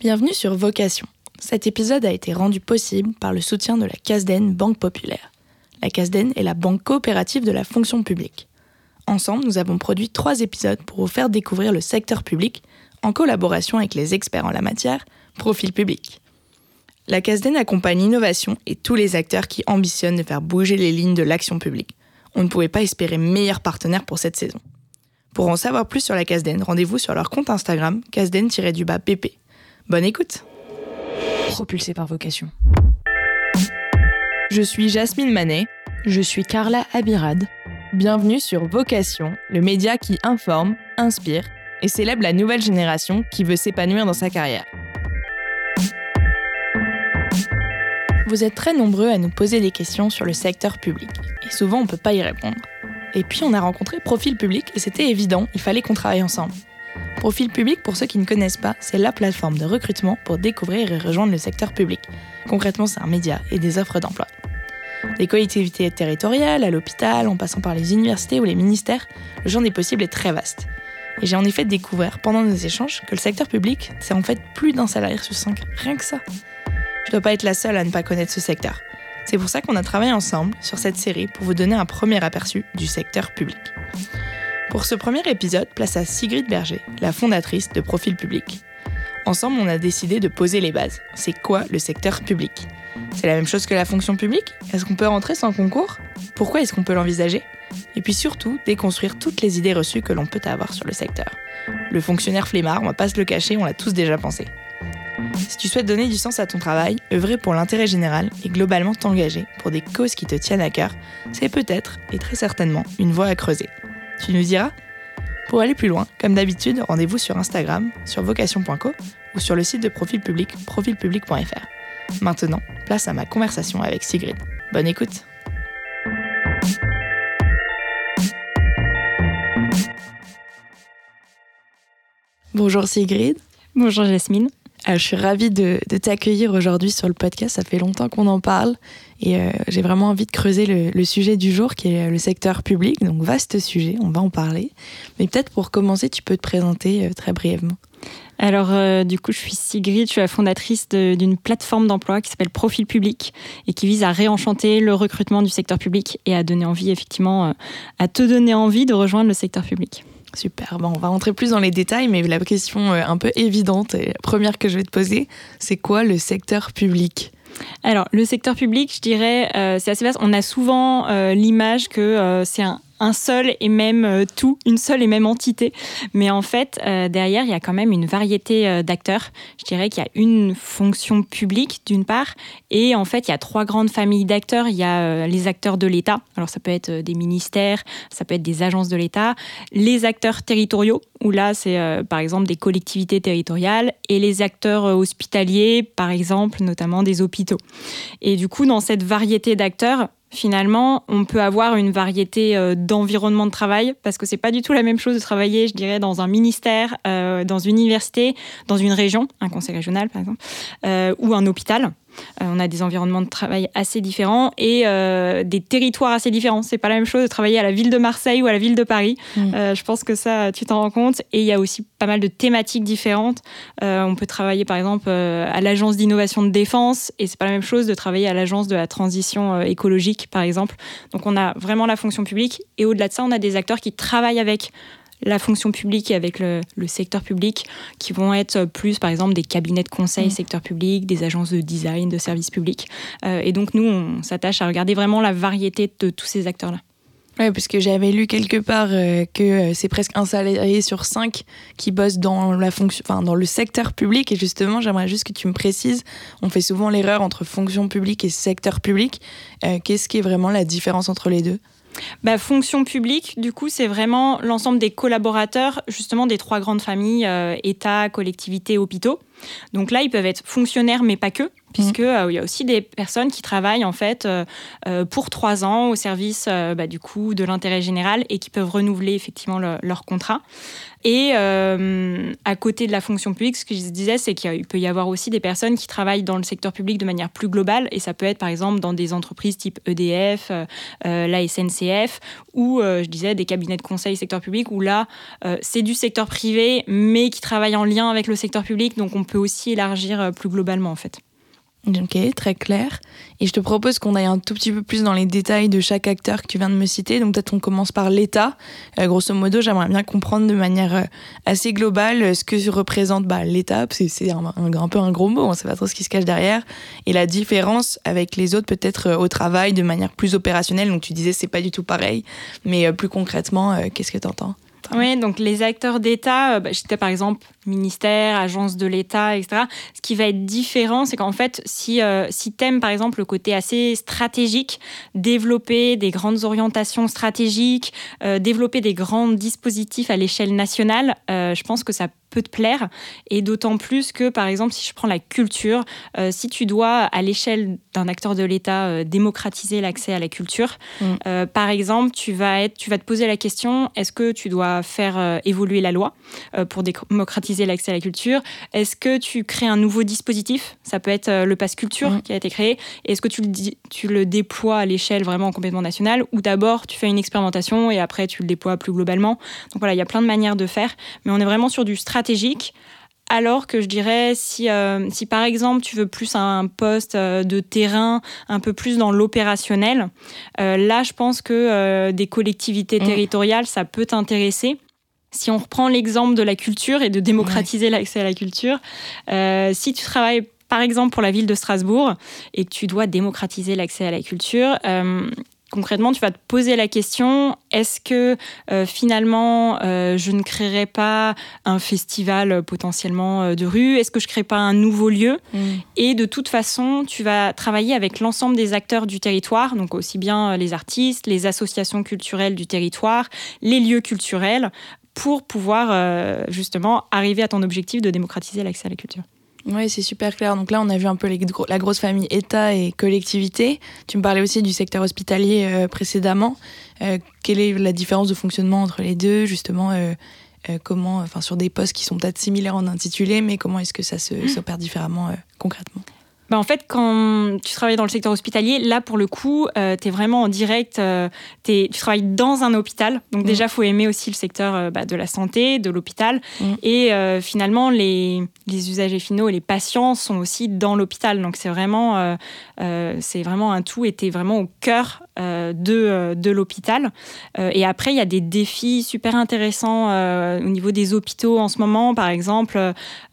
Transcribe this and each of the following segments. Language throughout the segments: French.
Bienvenue sur Vocation. Cet épisode a été rendu possible par le soutien de la CASDEN Banque Populaire. La CASDEN est la banque coopérative de la fonction publique. Ensemble, nous avons produit trois épisodes pour vous faire découvrir le secteur public en collaboration avec les experts en la matière, Profil Public. La CASDEN accompagne l'innovation et tous les acteurs qui ambitionnent de faire bouger les lignes de l'action publique. On ne pouvait pas espérer meilleur partenaire pour cette saison. Pour en savoir plus sur la CASDEN, rendez-vous sur leur compte Instagram, casden-pp. Bonne écoute Propulsé par vocation. Je suis Jasmine Manet. Je suis Carla Abirad. Bienvenue sur Vocation, le média qui informe, inspire et célèbre la nouvelle génération qui veut s'épanouir dans sa carrière. Vous êtes très nombreux à nous poser des questions sur le secteur public, et souvent on ne peut pas y répondre. Et puis on a rencontré Profil Public et c'était évident, il fallait qu'on travaille ensemble. Profil Public, pour ceux qui ne connaissent pas, c'est la plateforme de recrutement pour découvrir et rejoindre le secteur public. Concrètement, c'est un média et des offres d'emploi. Des collectivités territoriales, à l'hôpital, en passant par les universités ou les ministères, le champ des possibles est très vaste. Et j'ai en effet découvert pendant nos échanges que le secteur public, c'est en fait plus d'un salarié sur cinq, rien que ça. Je dois pas être la seule à ne pas connaître ce secteur. C'est pour ça qu'on a travaillé ensemble sur cette série pour vous donner un premier aperçu du secteur public. Pour ce premier épisode, place à Sigrid Berger, la fondatrice de Profil Public. Ensemble, on a décidé de poser les bases. C'est quoi le secteur public? C'est la même chose que la fonction publique? Est-ce qu'on peut rentrer sans concours? Pourquoi est-ce qu'on peut l'envisager? Et puis surtout, déconstruire toutes les idées reçues que l'on peut avoir sur le secteur. Le fonctionnaire flemmard, on va pas se le cacher, on l'a tous déjà pensé. Si tu souhaites donner du sens à ton travail, œuvrer pour l'intérêt général et globalement t'engager pour des causes qui te tiennent à cœur, c'est peut-être et très certainement une voie à creuser. Tu nous diras Pour aller plus loin, comme d'habitude, rendez-vous sur Instagram, sur vocation.co ou sur le site de Profil Public, profilpublic.fr. Maintenant, place à ma conversation avec Sigrid. Bonne écoute Bonjour Sigrid. Bonjour Jasmine. Euh, je suis ravie de, t'accueillir aujourd'hui sur le podcast. Ça fait longtemps qu'on en parle et euh, j'ai vraiment envie de creuser le, sujet du jour qui est le secteur public. Donc vaste sujet, on va en parler. Mais peut-être pour commencer, tu peux te présenter euh, très brièvement. Alors, du coup, je suis Sigrid, je suis la fondatrice d'une plateforme d'emploi qui s'appelle Profil Public et qui vise à réenchanter le recrutement du secteur public et à donner envie, effectivement, à te donner envie de rejoindre le secteur public. Super, on va rentrer plus dans les détails, mais la question euh, un peu évidente, et première que je vais te poser, c'est quoi le secteur public? Alors, le secteur public, je dirais, euh, c'est assez vaste. On a souvent euh, l'image que c'est un, un seul et même euh, tout, une seule et même entité. Mais en fait, euh, derrière, il y a quand même une variété euh, d'acteurs. Je dirais qu'il y a une fonction publique, d'une part, et en fait, il y a trois grandes familles d'acteurs. Il y a les acteurs de l'État, alors ça peut être des ministères, ça peut être des agences de l'État, les acteurs territoriaux, où là, c'est par exemple des collectivités territoriales, et les acteurs hospitaliers, par exemple, notamment des hôpitaux. Et du coup, dans cette variété d'acteurs, finalement, on peut avoir une variété euh, d'environnement de travail parce que c'est pas du tout la même chose de travailler, je dirais, dans un ministère, euh, dans une université, dans une région, un conseil régional par exemple, euh, ou un hôpital. Euh, on a des environnements de travail assez différents et euh, des territoires assez différents. C'est pas la même chose de travailler à la ville de Marseille ou à la ville de Paris. Mm. Euh, je pense que ça, tu t'en rends compte. Et il y a aussi pas mal de thématiques différentes. on peut travailler par exemple à l'agence d'innovation de défense et c'est pas la même chose de travailler à l'agence de la transition écologique par exemple. Donc on a vraiment la fonction publique et au-delà de ça, on a des acteurs qui travaillent avec la fonction publique et avec le, secteur public, qui vont être plus, par exemple, des cabinets de conseil mm. secteur public, des agences de design, de services publics. Euh, et donc, nous, on s'attache à regarder vraiment la variété de tous ces acteurs-là. Oui, parce que j'avais lu quelque part euh, que euh, c'est presque un salarié sur cinq qui bosse dans, la fonction, enfin, dans le secteur public. Et justement, j'aimerais juste que tu me précises, on fait souvent l'erreur entre fonction publique et secteur public. Qu'est-ce qui est vraiment la différence entre les deux? Bah, fonction publique, du coup, c'est vraiment l'ensemble des collaborateurs, justement, des trois grandes familles, euh, État, collectivités, hôpitaux. Donc là, ils peuvent être fonctionnaires, mais pas que. puisque mm. il y a aussi des personnes qui travaillent en fait pour trois ans au service bah, du coup de l'intérêt général et qui peuvent renouveler effectivement leur contrat. Et euh, à côté de la fonction publique, ce que je disais, c'est qu'il peut y avoir aussi des personnes qui travaillent dans le secteur public de manière plus globale. Et ça peut être par exemple dans des entreprises type EDF, euh, euh, la SNCF, ou je disais des cabinets de conseil secteur public, où là, c'est du secteur privé, mais qui travaille en lien avec le secteur public. Donc on peut aussi élargir plus globalement en fait. Ok, très clair. Et je te propose qu'on aille un tout petit peu plus dans les détails de chaque acteur que tu viens de me citer. Donc peut-être on commence par l'État. Euh, grosso modo, j'aimerais bien comprendre de manière euh, assez globale euh, ce que représente bah, l'État, parce que c'est un, un, peu un gros mot, on ne sait pas trop ce qui se cache derrière, et la différence avec les autres peut-être au travail de manière plus opérationnelle. Donc tu disais c'est pas du tout pareil, mais plus concrètement, qu'est-ce que tu entends oui, donc les acteurs d'État, bah, j'étais par exemple ministère, agence de l'État, etc. Ce qui va être différent, c'est qu'en fait, si, euh, si tu aimes par exemple le côté assez stratégique, développer des grandes orientations stratégiques, euh, développer des grands dispositifs à l'échelle nationale, euh, je pense que ça peut te plaire. Et d'autant plus que, par exemple, si je prends la culture, euh, si tu dois, à l'échelle d'un acteur de l'État, euh, démocratiser l'accès à la culture, mm. euh, par exemple, tu vas, être, tu vas te poser la question, est-ce que tu dois faire évoluer la loi pour démocratiser l'accès à la culture Est-ce que tu crées un nouveau dispositif? Ça peut être le pass culture mm. qui a été créé. Est-ce que tu le, tu le déploies à l'échelle vraiment complètement nationale ou d'abord tu fais une expérimentation et après tu le déploies plus globalement? Donc voilà, il y a plein de manières de faire, mais on est vraiment sur du stratégique stratégique. Alors que je dirais, si, euh, si par exemple tu veux plus un poste euh, de terrain, un peu plus dans l'opérationnel, euh, là je pense que des collectivités mmh. territoriales, ça peut t'intéresser. Si on reprend l'exemple de la culture et de démocratiser l'accès à la culture, si tu travailles par exemple pour la ville de Strasbourg et que tu dois démocratiser l'accès à la culture, concrètement, tu vas te poser la question est-ce que euh, finalement euh, je ne créerai pas un festival euh, potentiellement de rue? Est-ce que je ne crée pas un nouveau lieu? Mm. Et de toute façon, tu vas travailler avec l'ensemble des acteurs du territoire, donc aussi bien les artistes, les associations culturelles du territoire, les lieux culturels, pour pouvoir justement arriver à ton objectif de démocratiser l'accès à la culture. Oui, c'est super clair. Donc là, on a vu un peu la grosse famille État et collectivité. Tu me parlais aussi du secteur hospitalier euh, précédemment. Euh, quelle est la différence de fonctionnement entre les deux Justement, euh, comment, enfin, sur des postes qui sont peut-être similaires en intitulé, mais comment est-ce que ça mmh. s'opère différemment concrètement? Bah, en fait, quand tu travailles dans le secteur hospitalier, là, pour le coup, euh, tu es vraiment en direct, euh, tu travailles dans un hôpital. Donc, déjà, il mm. faut aimer aussi le secteur euh, bah, de la santé, de l'hôpital. Mm. Et finalement, les, les, usagers finaux et les patients sont aussi dans l'hôpital. Donc, c'est vraiment, c'est vraiment un tout et tu es vraiment au cœur de, de l'hôpital. et après, il y a des défis super intéressants au niveau des hôpitaux en ce moment. Par exemple,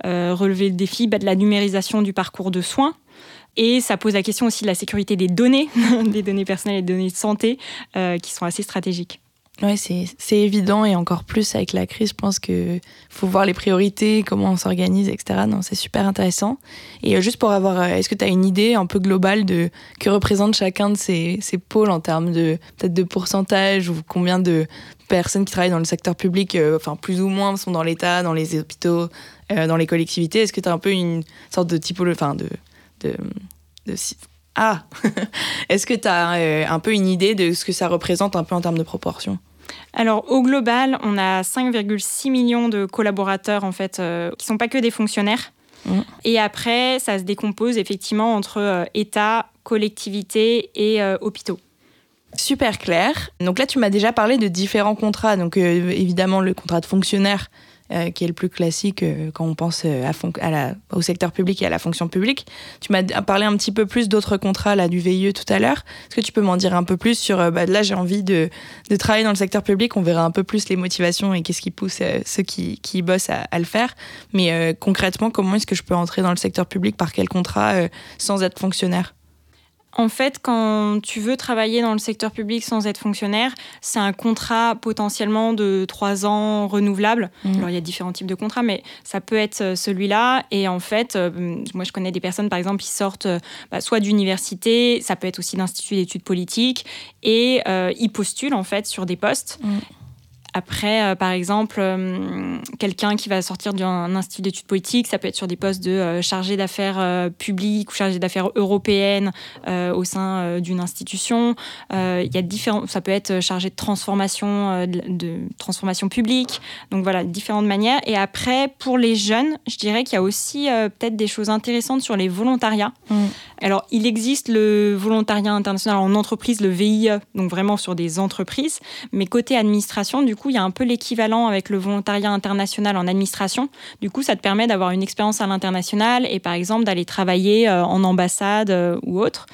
relever le défi bah, de la numérisation du parcours de soins. Et ça pose la question aussi de la sécurité des données, des données personnelles et des données de santé, euh, qui sont assez stratégiques. Oui, c'est évident et encore plus avec la crise, je pense qu'il faut voir les priorités, comment on s'organise, etc. C'est super intéressant. Et euh, juste pour avoir, euh, est-ce que tu as une idée un peu globale de que représente chacun de ces, ces pôles en termes de de pourcentage ou combien de personnes qui travaillent dans le secteur public, enfin plus ou moins, sont dans l'État, dans les hôpitaux, dans les collectivités? Est-ce que tu as un peu une sorte de typologie, enfin de de, ah Est-ce que tu as euh, un peu une idée de ce que ça représente un peu en termes de proportion? Alors au global, on a 5,6 millions de collaborateurs en fait euh, qui sont pas que des fonctionnaires. Mmh. Et après, ça se décompose effectivement entre euh, État, collectivités et hôpitaux. Super clair. Donc là, tu m'as déjà parlé de différents contrats. Donc évidemment, le contrat de fonctionnaire, euh, qui est le plus classique euh, quand on pense euh, au secteur public et à la fonction publique. Tu m'as parlé un petit peu plus d'autres contrats là, du VIE tout à l'heure. Est-ce que tu peux m'en dire un peu plus sur, bah, là j'ai envie de, de, travailler dans le secteur public, on verra un peu plus les motivations et qu'est-ce qui pousse ceux qui, qui bossent à, à, le faire. Mais concrètement, comment est-ce que je peux entrer dans le secteur public, par quel contrat, sans être fonctionnaire? En fait, quand tu veux travailler dans le secteur public sans être fonctionnaire, c'est un contrat potentiellement de trois ans renouvelable. Mmh. Alors, il y a différents types de contrats, mais ça peut être euh, celui-là. Et en fait, euh, moi, je connais des personnes, par exemple, qui sortent euh, bah, soit d'université, ça peut être aussi d'instituts d'études politiques, et ils postulent, en fait, sur des postes. Mmh Après, euh, par exemple, euh, quelqu'un qui va sortir d'un institut d'études politiques, ça peut être sur des postes de euh, chargé d'affaires publiques ou chargé d'affaires européennes au sein d'une institution. Il y a différents, ça peut être chargé de transformation, de, transformation publique. Donc voilà, différentes manières. Et après, pour les jeunes, je dirais qu'il y a aussi peut-être des choses intéressantes sur les volontariats. Mm. Alors, il existe le volontariat international en entreprise, le VIE, donc vraiment sur des entreprises. Mais côté administration, du coup, il y a un peu l'équivalent avec le volontariat international en administration. Du coup, ça te permet d'avoir une expérience à l'international et par exemple d'aller travailler euh, en ambassade euh, ou autre.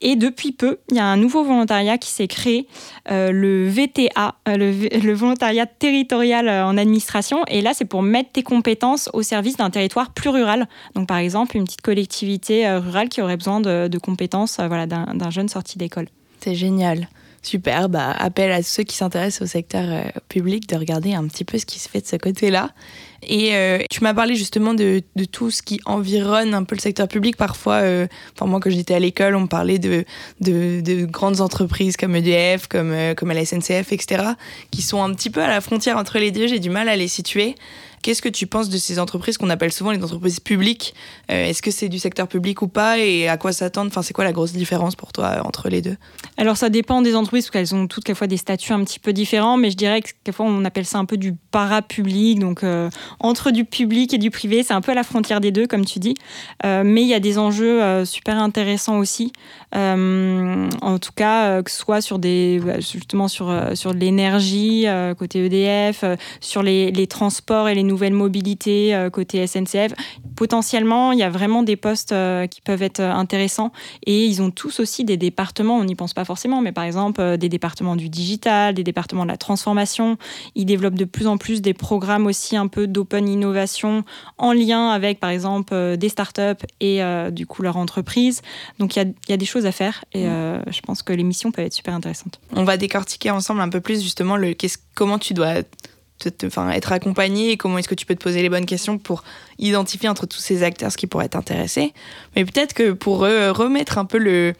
Et depuis peu, il y a un nouveau volontariat qui s'est créé, euh, le VTA, le, volontariat territorial en administration. Et là, c'est pour mettre tes compétences au service d'un territoire plus rural. Donc, par exemple, une petite collectivité rurale qui aurait besoin de, de compétences voilà, d'un jeune sorti d'école. C'est génial. Super, bah, appel à ceux qui s'intéressent au secteur euh, public de regarder un petit peu ce qui se fait de ce côté-là. Et euh, tu m'as parlé justement de, de, tout ce qui environne un peu le secteur public. Parfois, euh, enfin moi quand j'étais à l'école, on parlait de, de, de, grandes entreprises comme EDF, comme, comme la SNCF, etc., qui sont un petit peu à la frontière entre les deux. J'ai du mal à les situer. Qu'est-ce que tu penses de ces entreprises qu'on appelle souvent les entreprises publiques euh, Est-ce que c'est du secteur public ou pas Et à quoi s'attendre Enfin, c'est quoi la grosse différence pour toi euh, entre les deux Alors, ça dépend des entreprises, parce qu'elles ont toutes fois des statuts un petit peu différents, mais je dirais que quelquefois on appelle ça un peu du para-public, donc euh, entre du public et du privé, c'est un peu à la frontière des deux, comme tu dis. mais il y a des enjeux super intéressants aussi. en tout cas, que ce soit sur des, justement sur, sur l'énergie, côté EDF, sur les, les transports et les nouvelles mobilités euh, côté SNCF. Potentiellement, il y a vraiment des postes euh, qui peuvent être euh, intéressants et ils ont tous aussi des départements, on n'y pense pas forcément, mais par exemple des départements du digital, des départements de la transformation. Ils développent de plus en plus des programmes aussi un peu d'open innovation en lien avec par exemple des startups et du coup leur entreprise. Donc il y, a, des choses à faire et mmh. je pense que l'émission peut être super intéressante. On va décortiquer ensemble un peu plus justement le, comment tu dois être accompagné et comment est-ce que tu peux te poser les bonnes questions pour identifier entre tous ces acteurs ce qui pourrait t'intéresser. Mais peut-être que pour remettre un peu le,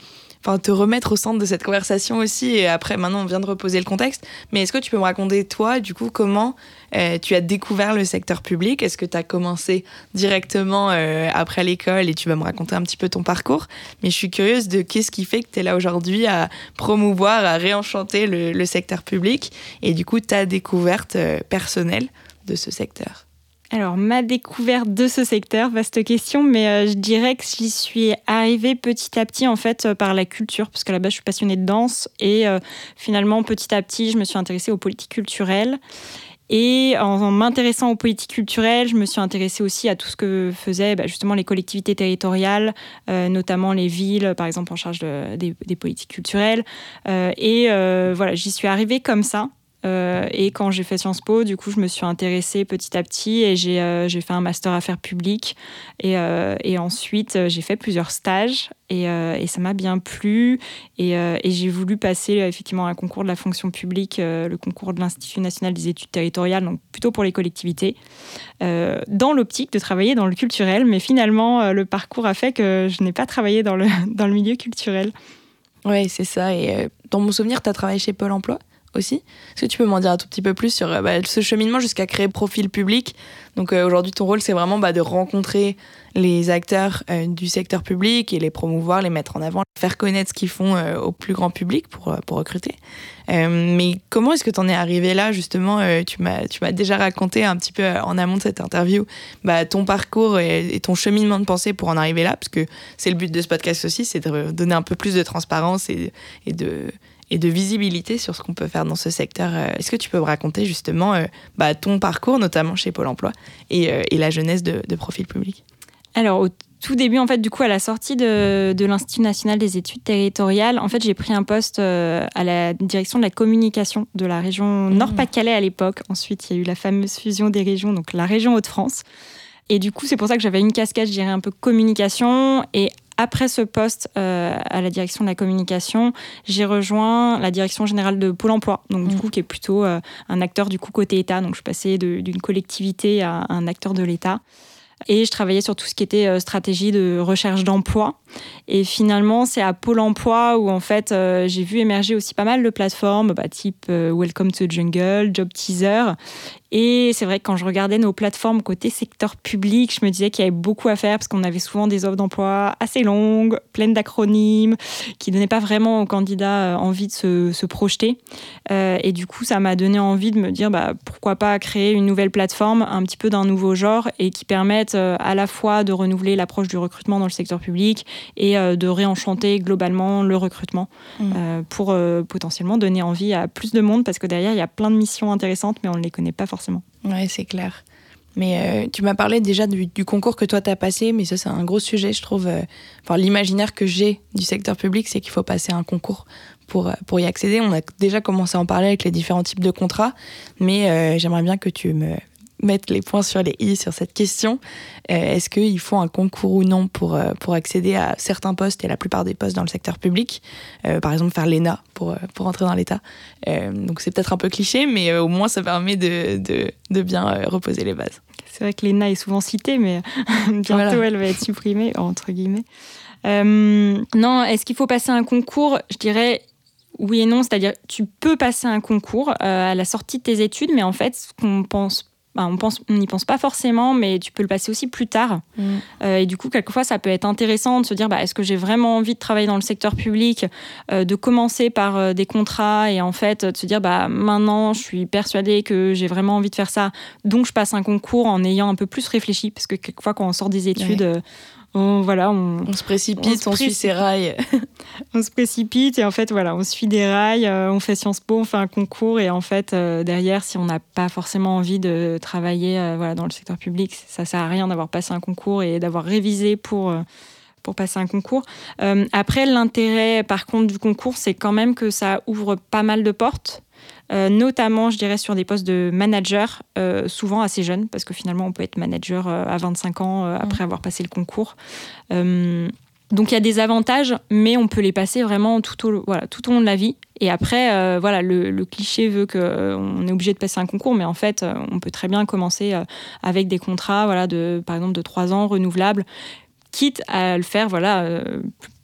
enfin te remettre au centre de cette conversation aussi. Et après, maintenant, on vient de reposer le contexte. Mais est-ce que tu peux me raconter, toi, du coup, comment euh, tu as découvert le secteur public? Est-ce que tu as commencé directement euh, après l'école? Et tu vas me raconter un petit peu ton parcours Mais je suis curieuse de qu'est-ce qui fait que tu es là aujourd'hui à promouvoir, à réenchanter le, secteur public et du coup ta découverte euh, personnelle de ce secteur. Alors, ma découverte de ce secteur, vaste question, mais euh, je dirais que j'y suis arrivée petit à petit, en fait, euh, par la culture, parce qu'à la base, je suis passionnée de danse, et euh, finalement, petit à petit, je me suis intéressée aux politiques culturelles. Et en, m'intéressant aux politiques culturelles, je me suis intéressée aussi à tout ce que faisaient bah, justement les collectivités territoriales, notamment les villes, par exemple, en charge des, des, politiques culturelles. et voilà, j'y suis arrivée comme ça. Euh, et quand j'ai fait Sciences Po, du coup, je me suis intéressée petit à petit et j'ai euh, fait un master affaires publiques. Et, euh, et ensuite, j'ai fait plusieurs stages et, ça m'a bien plu. Et, et j'ai voulu passer effectivement un concours de la fonction publique, le concours de l'Institut national des études territoriales, donc plutôt pour les collectivités, dans l'optique de travailler dans le culturel. Mais finalement, le parcours a fait que je n'ai pas travaillé dans le, dans le milieu culturel. Oui, c'est ça. Et dans mon souvenir, tu as travaillé chez Pôle emploi aussi. Est-ce que tu peux m'en dire un tout petit peu plus sur euh, bah, ce cheminement jusqu'à créer profil public? Donc euh, aujourd'hui, ton rôle, c'est vraiment bah, de rencontrer les acteurs euh, du secteur public et les promouvoir, les mettre en avant, faire connaître ce qu'ils font au plus grand public pour, pour recruter. mais comment est-ce que tu en es arrivé là, justement? Tu m'as déjà raconté un petit peu en amont de cette interview bah, ton parcours et, ton cheminement de pensée pour en arriver là, parce que c'est le but de ce podcast aussi, c'est de donner un peu plus de transparence et, et de et de visibilité sur ce qu'on peut faire dans ce secteur. Euh, est-ce que tu peux me raconter justement euh, bah, ton parcours, notamment chez Pôle Emploi, et, euh, la jeunesse de, Profil Public? Alors, au tout début, en fait, du coup, à la sortie de, l'Institut national des études territoriales, en fait, j'ai pris un poste à la direction de la communication de la région mmh. Nord-Pas-de-Calais à l'époque. Ensuite, il y a eu la fameuse fusion des régions, donc la région Hauts-de-France. Et du coup, c'est pour ça que j'avais une casquette, je dirais, un peu communication. Et après ce poste euh, à la direction de la communication, j'ai rejoint la direction générale de Pôle Emploi, donc du mm. coup qui est plutôt euh, un acteur du coup côté État. Donc je passée d'une collectivité à un acteur de l'État. et je travaillais sur tout ce qui était stratégie de recherche d'emploi. Et finalement, c'est à Pôle Emploi où en fait j'ai vu émerger aussi pas mal de plateformes, bah, type Welcome to the Jungle, Job Teaser, et c'est vrai que quand je regardais nos plateformes côté secteur public, je me disais qu'il y avait beaucoup à faire parce qu'on avait souvent des offres d'emploi assez longues, pleines d'acronymes, qui ne donnaient pas vraiment aux candidats euh, envie de se, projeter. Euh, et du coup, ça m'a donné envie de me dire bah, pourquoi pas créer une nouvelle plateforme, un petit peu d'un nouveau genre et qui permette euh, à la fois de renouveler l'approche du recrutement dans le secteur public et de réenchanter globalement le recrutement mmh. pour potentiellement donner envie à plus de monde parce que derrière, il y a plein de missions intéressantes, mais on ne les connaît pas forcément oui, c'est clair. Mais euh, tu m'as parlé déjà du, concours que toi tu as passé, mais ça c'est un gros sujet, je trouve. Euh, enfin, l'imaginaire que j'ai du secteur public, c'est qu'il faut passer un concours pour, euh, pour y accéder. On a déjà commencé à en parler avec les différents types de contrats, mais j'aimerais bien que tu me mettre les points sur les i sur cette question. Euh, est-ce qu'il faut un concours ou non pour, euh, pour accéder à certains postes et la plupart des postes dans le secteur public euh, Par exemple, faire l'ENA pour, pour entrer dans l'État. donc c'est peut-être un peu cliché, mais au moins ça permet de, de, de bien reposer les bases. C'est vrai que l'ENA est souvent citée, mais bientôt elle va être supprimée, entre guillemets. non, est-ce qu'il faut passer un concours? Je dirais oui et non, c'est-à-dire tu peux passer un concours à la sortie de tes études, mais en fait, ce qu'on pense bah, on pense, n'y pense pas forcément, mais tu peux le passer aussi plus tard. Mm. Euh, et du coup, quelquefois, ça peut être intéressant de se dire, bah, est-ce que j'ai vraiment envie de travailler dans le secteur public, euh, de commencer par euh, des contrats et en fait de se dire, bah, maintenant, je suis persuadée que j'ai vraiment envie de faire ça, donc je passe un concours en ayant un peu plus réfléchi, parce que quelquefois, quand on sort des études, on, voilà, on, se précipite, on, suit ses rails. on se précipite et en fait, voilà, on suit des rails, euh, on fait Sciences Po, on fait un concours et en fait, euh, derrière, si on n'a pas forcément envie de travailler euh, voilà, dans le secteur public, ça sert à rien d'avoir passé un concours et d'avoir révisé pour pour passer un concours. après, l'intérêt, par contre, du concours, c'est quand même que ça ouvre pas mal de portes. Euh, notamment, je dirais, sur des postes de manager, euh, souvent assez jeunes, parce que finalement, on peut être manager euh, à 25 ans après avoir passé le concours. donc, il y a des avantages, mais on peut les passer vraiment tout au, voilà, tout au long de la vie. Et après, voilà, le, cliché veut qu'on est obligé de passer un concours, mais en fait, on peut très bien commencer avec des contrats, voilà, de, par exemple, de 3 ans renouvelables, quitte à le faire voilà,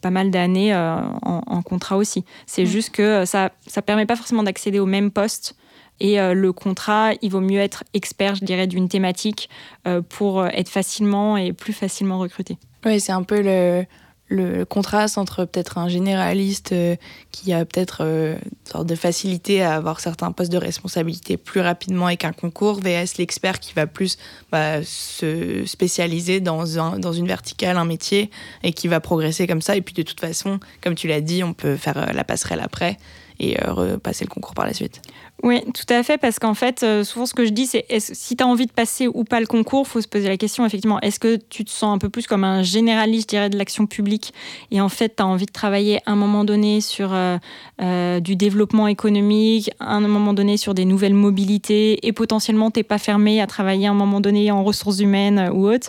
pas mal d'années euh, en, contrat aussi. C'est mm. juste que ça ne permet pas forcément d'accéder au même poste. Et euh, le contrat, il vaut mieux être expert, je dirais, d'une thématique euh, pour être facilement et plus facilement recruté. Oui, c'est un peu le, le contraste entre peut-être un généraliste euh, qui a peut-être euh, une sorte de facilité à avoir certains postes de responsabilité plus rapidement avec un concours, VS l'expert qui va plus bah, se spécialiser dans, un, dans une verticale, un métier, et qui va progresser comme ça. Et puis de toute façon, comme tu l'as dit, on peut faire euh, la passerelle après et repasser le concours par la suite. Oui, tout à fait, parce qu'en fait, euh, souvent ce que je dis, c'est si tu as envie de passer ou pas le concours, il faut se poser la question, effectivement, est-ce que tu te sens un peu plus comme un généraliste, je dirais, de l'action publique, et en fait, tu as envie de travailler à un moment donné sur euh, euh, du développement économique, à un moment donné sur des nouvelles mobilités, et potentiellement, tu n'es pas fermé à travailler à un moment donné en ressources humaines ou autre,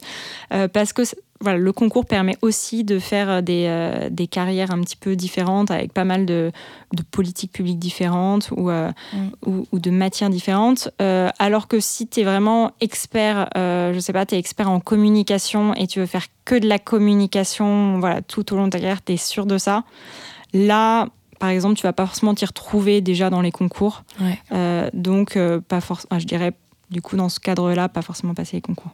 parce que voilà, le concours permet aussi de faire euh, des, euh, des, carrières un petit peu différentes avec pas mal de, de politiques publiques différentes ou, euh, mm. ou, de matières différentes. alors que si tu es vraiment expert, je sais pas, tu es expert en communication et tu veux faire que de la communication voilà, tout au long de ta carrière, tu es sûr de ça. Là, par exemple, tu vas pas forcément t'y retrouver déjà dans les concours. donc, pas forcément, je dirais, du coup, dans ce cadre-là, pas forcément passer les concours.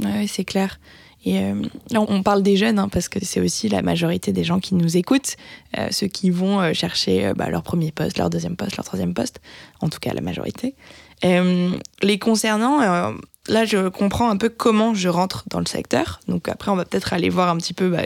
Oui, c'est clair. Et euh, on parle des jeunes, hein, parce que c'est aussi la majorité des gens qui nous écoutent, euh, ceux qui vont euh, chercher bah, leur premier poste, leur deuxième poste, leur troisième poste, en tout cas la majorité. les concernant, là, je comprends un peu comment je rentre dans le secteur. Donc après, on va peut-être aller voir un petit peu bah,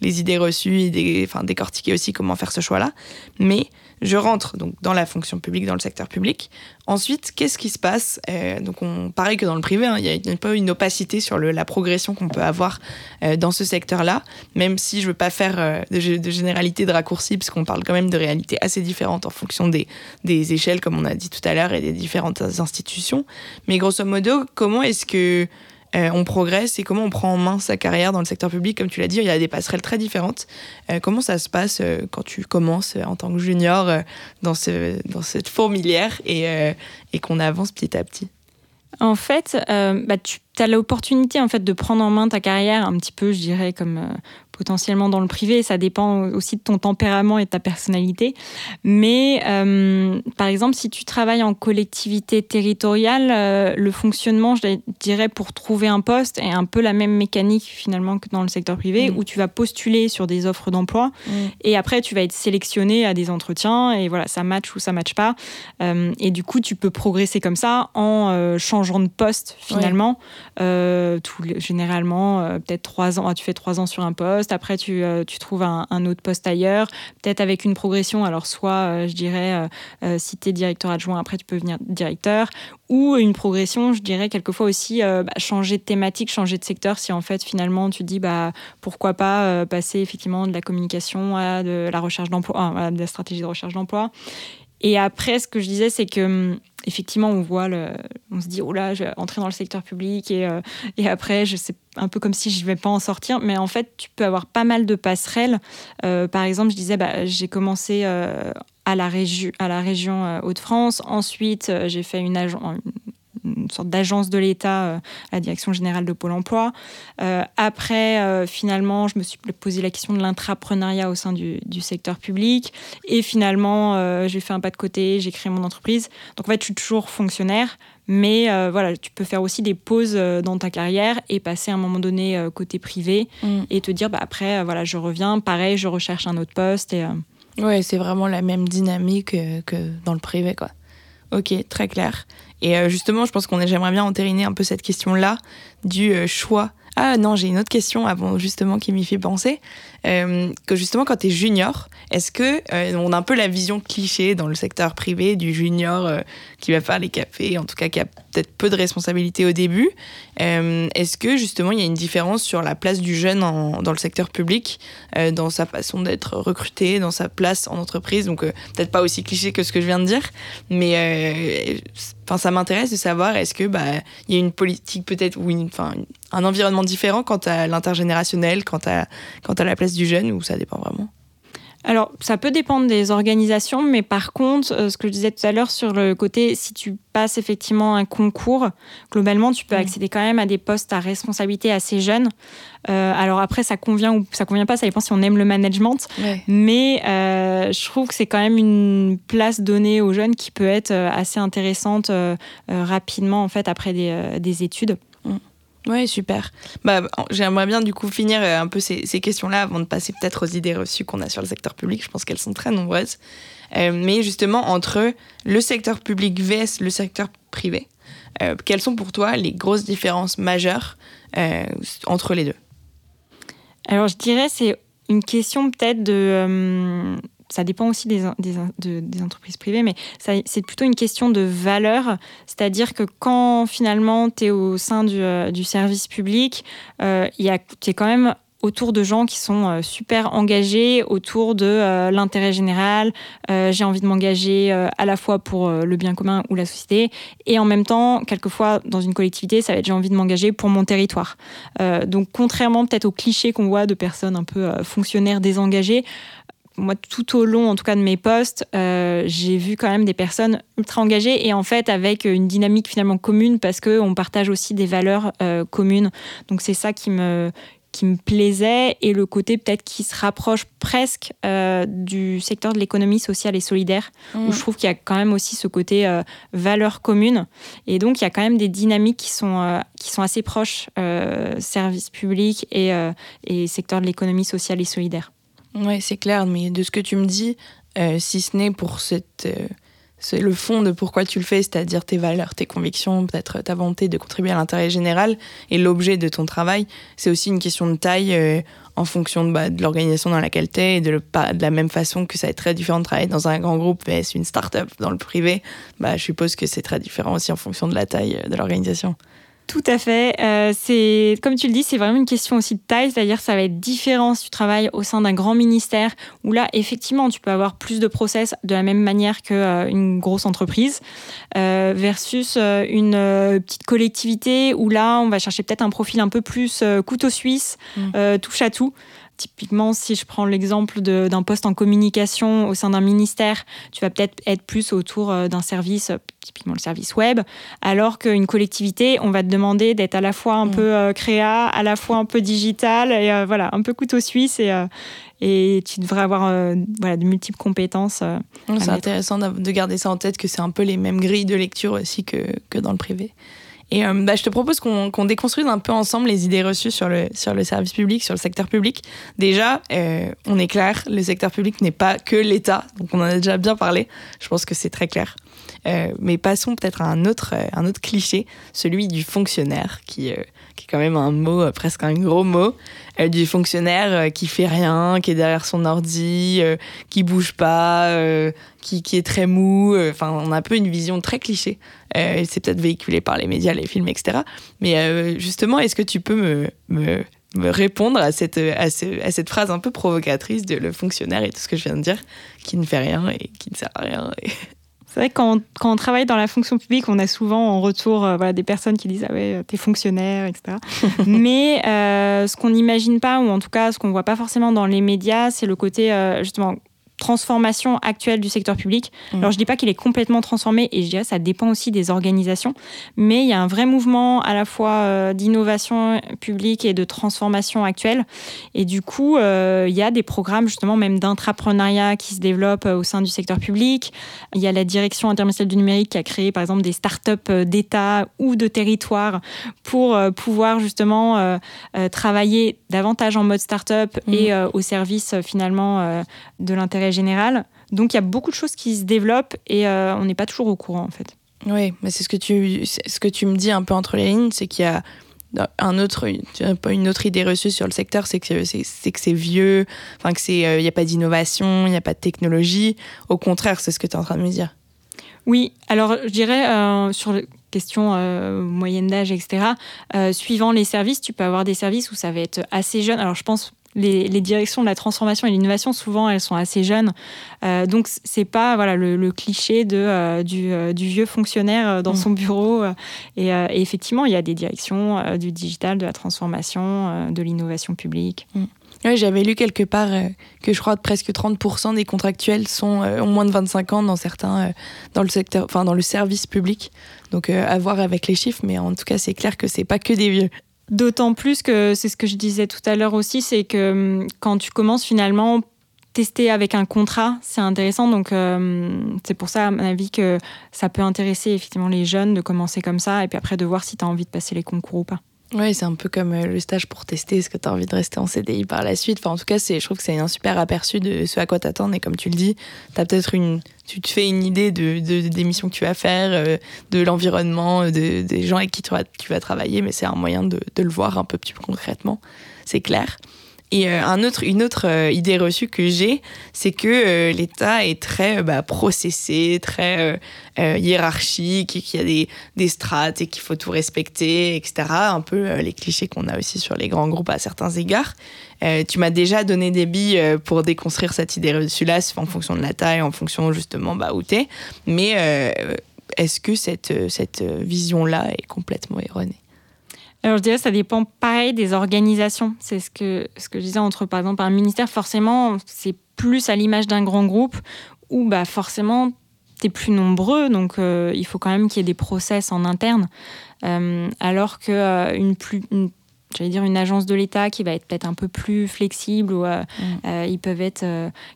les idées reçues décortiquer aussi comment faire ce choix-là. Mais je rentre donc dans la fonction publique, dans le secteur public. Ensuite, qu'est-ce qui se passe? Euh, Donc, on, pareil que dans le privé, hein, il y a un peu une opacité sur la progression qu'on peut avoir euh, dans ce secteur-là, même si je ne veux pas faire euh, de, de, généralité, de raccourci, parce qu'on parle quand même de réalités assez différentes en fonction des, des échelles, comme on a dit tout à l'heure, et des différentes institutions. Mais grosso modo, comment est-ce que euh, on progresse et comment on prend en main sa carrière dans le secteur public. Comme tu l'as dit, il y a des passerelles très différentes. Euh, comment ça se passe euh, quand tu commences en tant que junior dans, cette fourmilière et, et qu'on avance petit à petit? En fait, bah, tu tu as l'opportunité en fait de prendre en main ta carrière un petit peu, je dirais, comme potentiellement dans le privé. Ça dépend aussi de ton tempérament et de ta personnalité. Mais euh, par exemple, si tu travailles en collectivité territoriale, euh, le fonctionnement, je dirais, pour trouver un poste est un peu la même mécanique finalement que dans le secteur privé, mm. où tu vas postuler sur des offres d'emploi mm. et après tu vas être sélectionné à des entretiens et voilà, ça match ou ça match pas. Euh, et du coup, tu peux progresser comme ça en changeant de poste finalement. Tout, généralement, peut-être trois ans, ah, tu fais trois ans sur un poste après tu, euh, tu trouves un, autre poste ailleurs, peut-être avec une progression. Alors soit, euh, je dirais, euh, si tu es directeur adjoint, après tu peux venir directeur, ou une progression, je dirais quelquefois aussi bah, changer de thématique, changer de secteur, si en fait finalement tu dis bah, pourquoi pas passer effectivement de la communication à de la recherche d'emploi, à de la stratégie de recherche d'emploi. Et après, ce que je disais, c'est que hum, effectivement, on voit, on se dit, oh là, je vais entrer dans le secteur public et, euh, après, je sais un peu comme si je ne vais pas en sortir. Mais en fait, tu peux avoir pas mal de passerelles. Euh, par exemple, je disais, bah, j'ai commencé euh, à la, région, à la région Hauts-de-France. Ensuite, j'ai fait une, agence une sorte d'agence de l'État euh, à la direction générale de Pôle emploi. Euh, après, euh, finalement, je me suis posé la question de l'intrapreneuriat au sein du, secteur public. Et finalement, j'ai fait un pas de côté, j'ai créé mon entreprise. Donc en fait, je suis toujours fonctionnaire. Mais voilà, tu peux faire aussi des pauses dans ta carrière et passer à un moment donné côté privé mm. et te dire bah, après, voilà, je reviens, pareil, je recherche un autre poste. Et, Ouais, c'est vraiment la même dynamique que dans le privé. quoi. Ok, très clair. Et euh, justement, je pense qu'on j'aimerais bien entériner un peu cette question-là du euh, choix. Ah non, j'ai une autre question avant justement qui m'y fait penser. Euh, que justement, quand tu es junior, est-ce que on a un peu la vision cliché dans le secteur privé du junior qui va faire les cafés, en tout cas qui a peut-être peu de responsabilités au début? Est-ce que justement il y a une différence sur la place du jeune dans le secteur public, dans sa façon d'être recruté, dans sa place en entreprise? Donc peut-être pas aussi cliché que ce que je viens de dire, mais Enfin, ça m'intéresse de savoir est-ce que bah y a une politique peut-être ou un environnement différent quant à l'intergénérationnel, quant à quant à la place du jeune ou ça dépend vraiment. Alors, ça peut dépendre des organisations, mais par contre, euh, ce que je disais tout à l'heure sur le côté, si tu passes effectivement un concours, globalement, tu peux mm. accéder quand même à des postes à responsabilité assez jeunes. Euh, alors après, ça convient ou ça convient pas, ça dépend si on aime le management. Mais euh, je trouve que c'est quand même une place donnée aux jeunes qui peut être assez intéressante rapidement, en fait, après des études. Ouais, super. Bah, j'aimerais bien du coup finir euh, un peu ces, questions-là avant de passer peut-être aux idées reçues qu'on a sur le secteur public. Je pense qu'elles sont très nombreuses. Euh, mais justement, entre le secteur public vs le secteur privé, euh, quelles sont pour toi les grosses différences majeures entre les deux? Alors, je dirais c'est une question peut-être de ça dépend aussi des, entreprises privées, mais c'est plutôt une question de valeur. C'est-à-dire que quand finalement tu es au sein du, euh, service public, euh, tu es quand même autour de gens qui sont euh, super engagés autour de l'intérêt général. j'ai envie de m'engager à la fois pour le bien commun ou la société, et en même temps, quelquefois dans une collectivité, ça va être j'ai envie de m'engager pour mon territoire. donc contrairement peut-être aux clichés qu'on voit de personnes un peu fonctionnaires désengagées, moi, tout au long, en tout cas, de mes postes, euh, j'ai vu quand même des personnes ultra engagées et en fait avec une dynamique finalement commune parce qu'on partage aussi des valeurs euh, communes. Donc c'est ça qui me, qui me plaisait et le côté peut-être qui se rapproche presque euh, du secteur de l'économie sociale et solidaire, où mmh. je trouve qu'il y a quand même aussi ce côté valeurs communes. Et donc, il y a quand même des dynamiques qui sont, qui sont assez proches, services publics et, et secteur de l'économie sociale et solidaire. Oui, c'est clair, mais de ce que tu me dis, euh, si ce n'est pour cette, euh, c'est le fond de pourquoi tu le fais, c'est-à-dire tes valeurs, tes convictions, peut-être ta volonté de contribuer à l'intérêt général et l'objet de ton travail, c'est aussi une question de taille euh, en fonction de, bah, de l'organisation dans laquelle tu es et de, la même façon que ça être très différent de travailler dans un grand groupe vs une start-up dans le privé. Bah, je suppose que c'est très différent aussi en fonction de la taille de l'organisation. Tout à fait. Euh, c'est comme tu le dis, c'est vraiment une question aussi de taille, c'est-à-dire ça va être différent si tu travailles au sein d'un grand ministère où là effectivement tu peux avoir plus de process de la même manière qu'une euh, grosse entreprise euh, versus une petite collectivité où là on va chercher peut-être un profil un peu plus couteau suisse, mmh. touche à tout. Typiquement, si je prends l'exemple d'un poste en communication au sein d'un ministère, tu vas peut-être être plus autour d'un service typiquement le service web, alors qu'une collectivité, on va te demander d'être à la fois un mm. peu créa, à la fois un peu digital, et voilà, un peu couteau suisse, et, et tu devrais avoir voilà, de multiples compétences. c'est intéressant de garder ça en tête, que c'est un peu les mêmes grilles de lecture aussi que, que dans le privé. Et euh, bah, je te propose qu'on déconstruise un peu ensemble les idées reçues sur le, sur le service public, sur le secteur public. Déjà, euh, on est clair, le secteur public n'est pas que l'État, donc on en a déjà bien parlé, je pense que c'est très clair. Euh, mais passons peut-être à un autre, un autre cliché, celui du fonctionnaire, qui, qui est quand même un mot, presque un gros mot, du fonctionnaire qui fait rien, qui est derrière son ordi, qui bouge pas, qui, qui, est très mou. Enfin, on a un peu une vision très cliché euh, c'est peut-être véhiculé par les médias, les films, etc. Mais euh, justement, est-ce que tu peux me, me, répondre à cette, à, cette phrase un peu provocatrice de le fonctionnaire et tout ce que je viens de dire, qui ne fait rien et qui ne sert à rien C'est vrai que quand, quand, on travaille dans la fonction publique, on a souvent en retour euh, voilà, des personnes qui disent Ah ouais, t'es fonctionnaire, etc. Mais ce qu'on n'imagine pas, ou en tout cas ce qu'on voit pas forcément dans les médias, c'est le côté justement transformation actuelle du secteur public. Mmh. Alors je dis pas qu'il est complètement transformé et je dirais ça dépend aussi des organisations, mais il y a un vrai mouvement à la fois euh, d'innovation publique et de transformation actuelle. Et du coup, euh, il y a des programmes justement même d'intrapreneuriat qui se développent euh, au sein du secteur public. Il y a la direction interministérielle du numérique qui a créé par exemple des startups d'État ou de territoire pour pouvoir justement travailler davantage en mode startup mmh. et au service finalement de l'intérêt général. Donc il y a beaucoup de choses qui se développent et euh, on n'est pas toujours au courant en fait. Oui, mais c'est ce que tu ce que tu me dis un peu entre les lignes, c'est qu'il y a un autre une autre idée reçue sur le secteur, c'est que c'est que c'est vieux, enfin que c'est euh, il n'y a pas d'innovation, il n'y a pas de technologie. Au contraire, c'est ce que tu es en train de me dire. Oui, alors je dirais euh, sur la question moyenne d'âge, etc. suivant les services, tu peux avoir des services où ça va être assez jeune. Alors je pense les, directions de la transformation et l'innovation, souvent, elles sont assez jeunes. Euh, donc, c'est pas voilà, le, cliché de, euh, euh, du, vieux fonctionnaire dans mm. son bureau. Et, effectivement, il y a des directions du digital, de la transformation, de l'innovation publique. Mm. Oui, j'avais lu quelque part que je crois que presque 30% des contractuels sont ont moins de 25 ans dans certains dans le secteur enfin dans le service public. Donc à voir avec les chiffres mais en tout cas, c'est clair que c'est pas que des vieux. D'autant plus que c'est ce que je disais tout à l'heure aussi, c'est que hum, quand tu commences finalement tester avec un contrat, c'est intéressant. Donc hum, c'est pour ça, à mon avis, que ça peut intéresser effectivement les jeunes de commencer comme ça et puis après de voir si tu as envie de passer les concours ou pas. Oui, c'est un peu comme euh, le stage pour tester ce que tu as envie de rester en CDI par la suite. Enfin, en tout cas, je trouve que c'est un super aperçu de ce à quoi t'attends. Et comme tu le dis, peut-être une, tu te fais une idée de, des missions que tu vas faire, euh, de l'environnement, de, des gens avec qui tu vas, travailler, mais c'est un moyen de, de, le voir un peu plus concrètement. C'est clair. Et euh, un autre, une autre euh, idée reçue que j'ai, c'est que euh, l'État est très bah, processé, très hiérarchique, qu'il y a des, des strates et qu'il faut tout respecter, etc. Un peu les clichés qu'on a aussi sur les grands groupes à certains égards. tu m'as déjà donné des billes pour déconstruire cette idée reçue-là en fonction de la taille, en fonction justement bah, où t'es. Mais est-ce que cette, cette vision-là est complètement erronée? Alors je dirais ça dépend pareil des organisations. C'est ce que, je disais entre par exemple un ministère, forcément c'est plus à l'image d'un grand groupe où bah, forcément tu es plus nombreux, donc euh, il faut quand même qu'il y ait des process en interne. Euh, alors qu'une euh, une j'allais dire une agence de l'État qui va être peut-être un peu plus flexible ou mm. ils peuvent être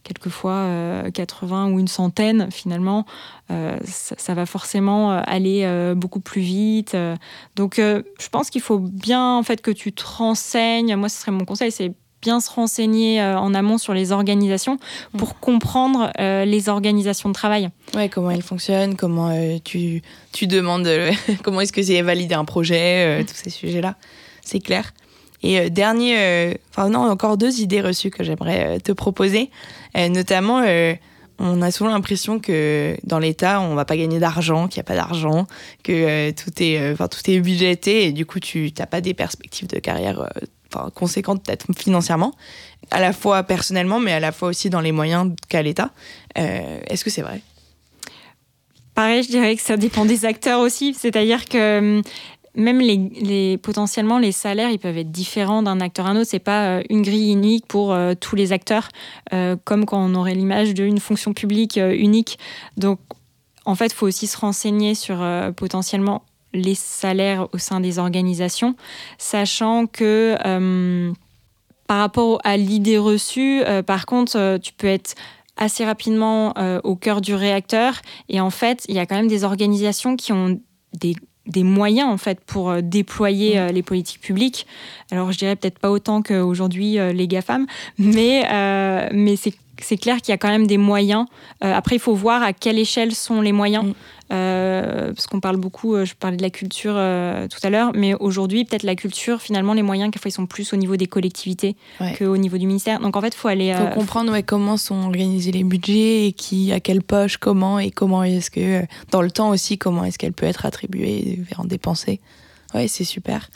quelquefois 80 ou une centaine finalement ça, ça, va forcément aller beaucoup plus vite donc je pense qu'il faut bien en fait que tu te renseignes moi ce serait mon conseil c'est bien se renseigner euh, en amont sur les organisations pour mm. comprendre euh, les organisations de travail. Ouais, comment elles fonctionnent, comment euh, tu, tu demandes, comment est-ce que c'est validé un projet, mm. tous ces sujets-là. C'est clair. Et dernier, enfin non, encore deux idées reçues que j'aimerais te proposer. notamment, on a souvent l'impression que dans l'État, on va pas gagner d'argent, qu'il n'y a pas d'argent, que tout est, enfin tout est budgété et du coup, tu n'as pas des perspectives de carrière conséquente peut-être financièrement, à la fois personnellement, mais à la fois aussi dans les moyens qu'a l'État. Euh, est-ce que c'est vrai? Pareil, je dirais que ça dépend des acteurs aussi. C'est-à-dire que hum, même les, potentiellement les salaires ils peuvent être différents d'un acteur à un autre c'est pas euh, une grille unique pour euh, tous les acteurs comme quand on aurait l'image d'une fonction publique unique donc en fait, il faut aussi se renseigner sur potentiellement les salaires au sein des organisations, sachant que par rapport à l'idée reçue, par contre, tu peux être assez rapidement au cœur du réacteur. Et en fait, il y a quand même des organisations qui ont des des moyens en fait pour euh, déployer mm. euh, les politiques publiques. Alors je dirais peut-être pas autant qu'aujourd'hui euh, les GAFAM, mais, mais c'est c'est clair qu'il y a quand même des moyens. Euh, après, il faut voir à quelle échelle sont les moyens. Mm. Euh, parce qu'on parle beaucoup, euh, je parlais de la culture tout à l'heure, mais aujourd'hui, peut-être la culture, finalement, les moyens, quelquefois, ils sont plus au niveau des collectivités qu'au niveau du ministère. Donc, en fait, il faut aller. Il faut comprendre comment sont organisés les budgets et qui, à quelle poche, comment, et comment est-ce que, dans le temps aussi, comment est-ce qu'elle peut être attribuée, en dépensée. Ouais, c'est super.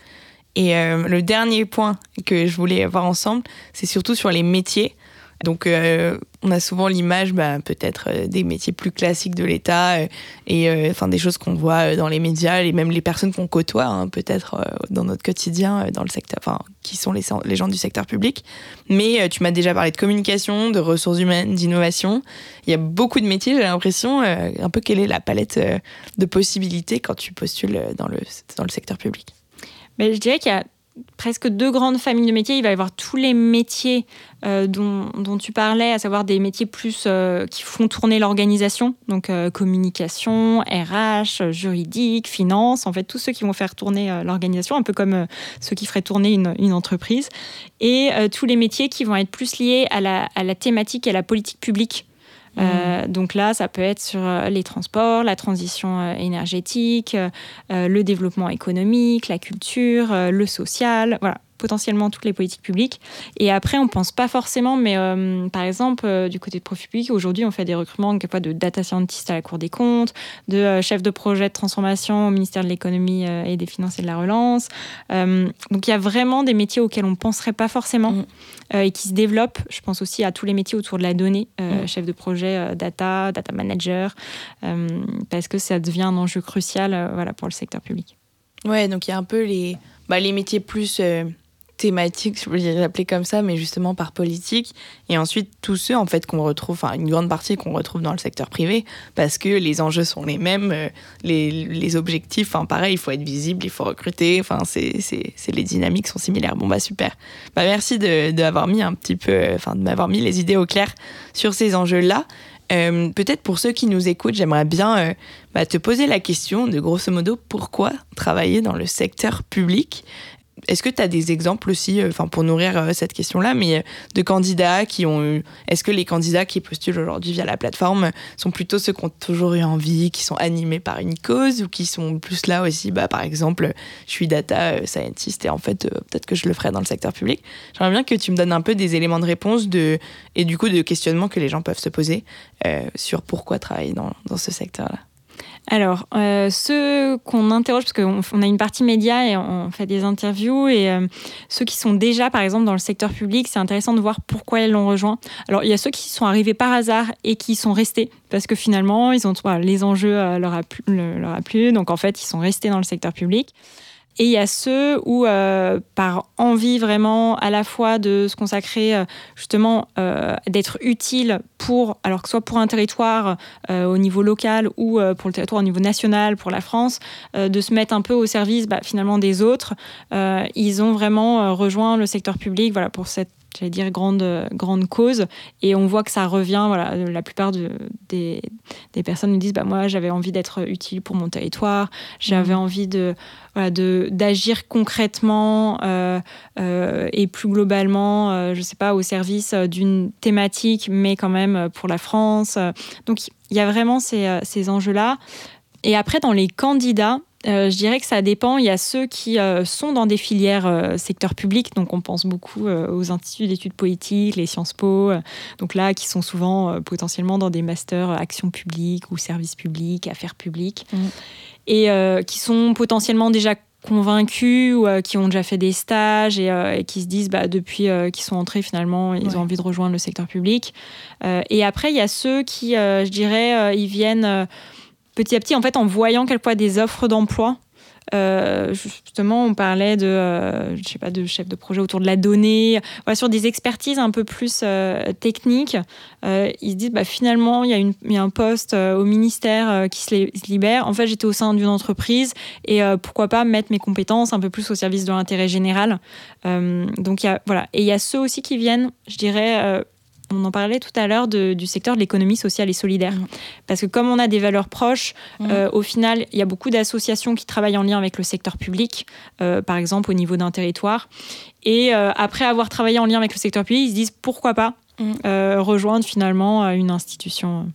Et le dernier point que je voulais voir ensemble, c'est surtout sur les métiers. Donc, euh, on a souvent l'image, bah, peut-être euh, des métiers plus classiques de l'État euh, et des choses qu'on voit dans les médias et même les personnes qu'on côtoie, hein, peut-être dans notre quotidien, dans le secteur, qui sont les, les, gens du secteur public. Mais tu m'as déjà parlé de communication, de ressources humaines, d'innovation. Il y a beaucoup de métiers, j'ai l'impression. un peu quelle est la palette de possibilités quand tu postules dans le, dans le secteur public? Mais je dirais qu'il y a presque deux grandes familles de métiers. Il va y avoir tous les métiers euh, dont, tu parlais, à savoir des métiers plus euh, qui font tourner l'organisation, donc euh, communication, RH, juridique, finance, en fait tous ceux qui vont faire tourner l'organisation, un peu comme ceux qui feraient tourner une, entreprise, et tous les métiers qui vont être plus liés à la, à la thématique et à la politique publique. Euh, donc là, ça peut être sur euh, les transports, la transition euh, énergétique, le développement économique, la culture, le social. Voilà, potentiellement toutes les politiques publiques. Et après, on pense pas forcément, mais euh, par exemple, euh, du côté de profit public, aujourd'hui, on fait des recrutements quelquefois de data scientists à la Cour des comptes, de euh, chefs de projet de transformation au ministère de l'économie et des finances et de la relance. donc il y a vraiment des métiers auxquels on penserait pas forcément mm. et qui se développent. Je pense aussi à tous les métiers autour de la donnée, mm. chef de projet data, data manager, parce que ça devient un enjeu crucial voilà, pour le secteur public. Ouais, donc il y a un peu les, bah, les métiers plus thématique, je peux les appeler comme ça, mais justement par politique. Et ensuite, tous ceux en fait qu'on retrouve, enfin une grande partie qu'on retrouve dans le secteur privé, parce que les enjeux sont les mêmes, euh, les, objectifs, enfin pareil, il faut être visible, il faut recruter, enfin c'est, les dynamiques sont similaires. Bon bah super. Bah merci d'avoir mis un petit peu, enfin de m'avoir mis les idées au clair sur ces enjeux-là. Euh, peut-être pour ceux qui nous écoutent, j'aimerais bien euh, bah, te poser la question de grosso modo pourquoi travailler dans le secteur public? Est-ce que tu as des exemples aussi, euh, enfin pour nourrir euh, cette question-là, mais euh, de candidats qui ont eu. Est-ce que les candidats qui postulent aujourd'hui via la plateforme sont plutôt ceux qui ont toujours eu envie, qui sont animés par une cause, ou qui sont plus là aussi, bah, par exemple, je suis data scientist et en fait, peut-être que je le ferai dans le secteur public. J'aimerais bien que tu me donnes un peu des éléments de réponse de, et du coup de questionnement que les gens peuvent se poser sur pourquoi travailler dans, dans ce secteur-là. Alors, euh, ceux qu'on interroge, parce qu'on a une partie média et on fait des interviews, et euh, ceux qui sont déjà, par exemple, dans le secteur public, c'est intéressant de voir pourquoi ils l'ont rejoint. Alors, il y a ceux qui sont arrivés par hasard et qui sont restés, parce que finalement, ils ont, les enjeux euh, leur, a leur a plu, donc en fait, ils sont restés dans le secteur public. Et il y a ceux où, euh, par envie vraiment à la fois de se consacrer euh, justement euh, d'être utile pour, alors que soit pour un territoire au niveau local ou pour le territoire au niveau national, pour la France, de se mettre un peu au service bah, finalement des autres, ils ont vraiment rejoint le secteur public voilà, pour cette j'allais dire, grande, grande cause. Et on voit que ça revient. Voilà, la plupart de, des, des, personnes nous disent bah, Moi, j'avais envie d'être utile pour mon territoire, j'avais mmh. envie de, voilà, d'agir concrètement euh, euh, et plus globalement, euh, je sais pas, au service d'une thématique, mais quand même pour la France. Donc, il y a vraiment ces, ces enjeux-là. Et après, dans les candidats, euh, je dirais que ça dépend. Il y a ceux qui euh, sont dans des filières euh, secteur public, donc on pense beaucoup aux instituts d'études politiques, les Sciences Po, donc là qui sont souvent potentiellement dans des masters action publique ou service public, affaires publiques, mmh. et qui sont potentiellement déjà convaincus ou qui ont déjà fait des stages et, qui se disent bah, depuis qu'ils sont entrés finalement ils ont envie de rejoindre le secteur public. et après il y a ceux qui, je dirais, ils viennent petit à petit, en fait, en voyant quelquefois des offres d'emploi, justement, on parlait de, je sais pas, de chef de projet autour de la donnée, sur des expertises un peu plus techniques. ils se disent, bah, finalement, il y, y a un poste au ministère qui se, libère. En fait, j'étais au sein d'une entreprise et pourquoi pas mettre mes compétences un peu plus au service de l'intérêt général. donc, voilà. Et il y a ceux aussi qui viennent, je dirais, on en parlait tout à l'heure du secteur de l'économie sociale et solidaire. Mmh. Parce que comme on a des valeurs proches, mmh. euh, au final, il y a beaucoup d'associations qui travaillent en lien avec le secteur public, euh, par exemple au niveau d'un territoire. Et euh, après avoir travaillé en lien avec le secteur public, ils se disent pourquoi pas mmh. rejoindre finalement une institution.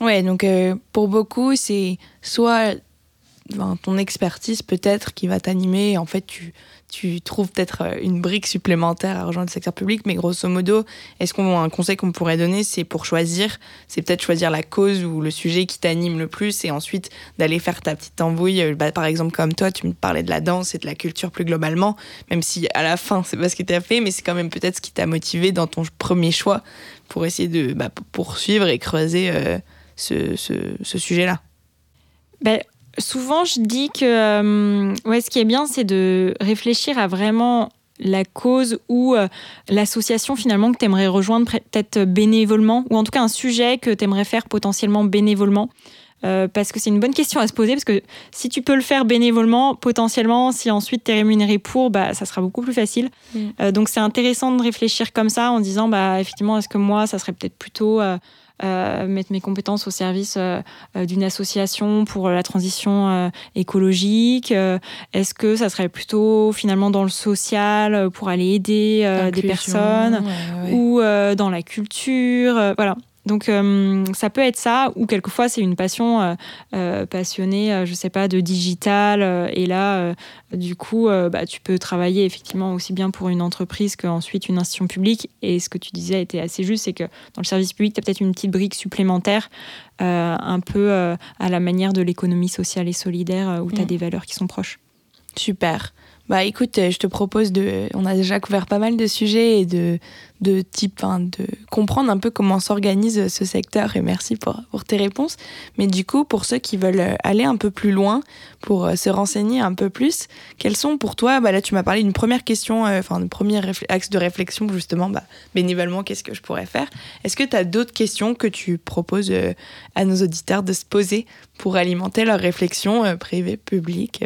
Ouais, donc pour beaucoup, c'est soit ton expertise peut-être qui va t'animer. En fait, tu, tu trouves peut-être euh, une brique supplémentaire à rejoindre le secteur public, mais grosso modo, est-ce qu'on un conseil qu'on pourrait donner, c'est pour choisir, c'est peut-être choisir la cause ou le sujet qui t'anime le plus, et ensuite d'aller faire ta petite embouille. Euh, bah, par exemple, comme toi, tu me parlais de la danse et de la culture plus globalement, même si à la fin c'est pas ce que tu as fait, mais c'est quand même peut-être ce qui t'a motivé dans ton premier choix pour essayer de bah, poursuivre et creuser euh, ce, ce, sujet-là. Ben, souvent, je dis que euh, ouais, ce qui est bien, c'est de réfléchir à vraiment la cause ou euh, l'association finalement que tu aimerais rejoindre peut-être bénévolement, ou en tout cas un sujet que tu aimerais faire potentiellement bénévolement. Euh, parce que c'est une bonne question à se poser, parce que si tu peux le faire bénévolement, potentiellement, si ensuite tu es rémunéré pour, bah, ça sera beaucoup plus facile. Mm. donc c'est intéressant de réfléchir comme ça en disant, bah, effectivement, est-ce que moi, ça serait peut-être plutôt euh, mettre mes compétences au service euh, euh, d'une association pour la transition écologique Est-ce que ça serait plutôt finalement dans le social pour aller aider des personnes ou dans la culture Voilà. Donc euh, ça peut être ça, ou quelquefois c'est une passion euh, euh, passionnée, je sais pas, de digital. et là, du coup, bah, tu peux travailler effectivement aussi bien pour une entreprise qu'ensuite une institution publique. Et ce que tu disais était assez juste, c'est que dans le service public, tu as peut-être une petite brique supplémentaire, un peu à la manière de l'économie sociale et solidaire, où tu as mm. des valeurs qui sont proches. Super. Bah écoute, euh, je te propose de. On a déjà couvert pas mal de sujets et de, de type, de comprendre un peu comment s'organise ce secteur et merci pour, pour tes réponses. Mais du coup, pour ceux qui veulent euh, aller un peu plus loin, pour euh, se renseigner un peu plus, quels sont pour toi, bah là tu m'as parlé d'une première question, enfin, d'un premier axe de réflexion, justement, bah, bénévolement, qu'est-ce que je pourrais faire? Est-ce que tu as d'autres questions que tu proposes à nos auditeurs de se poser pour alimenter leur réflexion privée, publique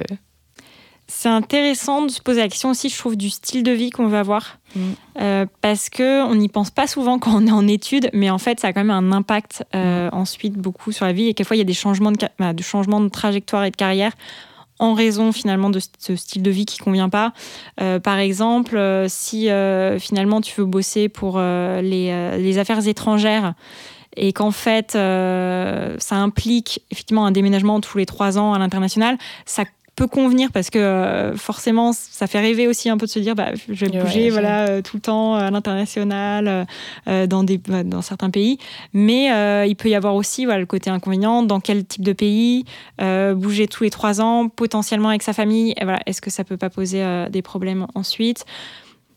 c'est intéressant de se poser la question aussi, je trouve, du style de vie qu'on veut avoir. Mm. Euh, parce qu'on n'y pense pas souvent quand on est en études, mais en fait, ça a quand même un impact euh, mm. ensuite beaucoup sur la vie. Et quelquefois, il y a des changements de, bah, de, changements de trajectoire et de carrière en raison finalement de ce style de vie qui convient pas. Euh, par exemple, si finalement tu veux bosser pour les, les, affaires étrangères et qu'en fait ça implique effectivement un déménagement tous les trois ans à l'international, ça peut convenir parce que euh, forcément ça fait rêver aussi un peu de se dire bah, je vais bouger voilà euh, tout le temps à l'international euh, dans des bah, dans certains pays. Mais il peut y avoir aussi voilà le côté inconvénient dans quel type de pays bouger tous les trois ans potentiellement avec sa famille et voilà est-ce que ça peut pas poser des problèmes ensuite?